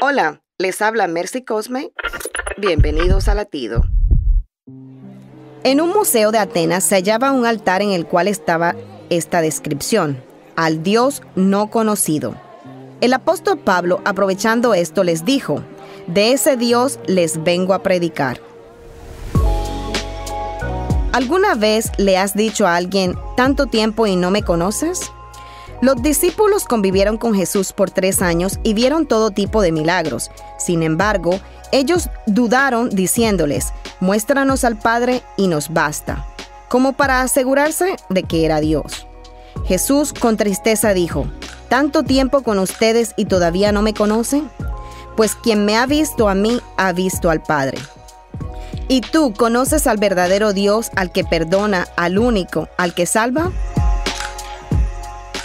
Hola, les habla Mercy Cosme. Bienvenidos a Latido. En un museo de Atenas se hallaba un altar en el cual estaba esta descripción, al Dios no conocido. El apóstol Pablo, aprovechando esto, les dijo, de ese Dios les vengo a predicar. ¿Alguna vez le has dicho a alguien, tanto tiempo y no me conoces? Los discípulos convivieron con Jesús por tres años y vieron todo tipo de milagros. Sin embargo, ellos dudaron diciéndoles, muéstranos al Padre y nos basta, como para asegurarse de que era Dios. Jesús con tristeza dijo, ¿tanto tiempo con ustedes y todavía no me conocen? Pues quien me ha visto a mí ha visto al Padre. ¿Y tú conoces al verdadero Dios, al que perdona, al único, al que salva?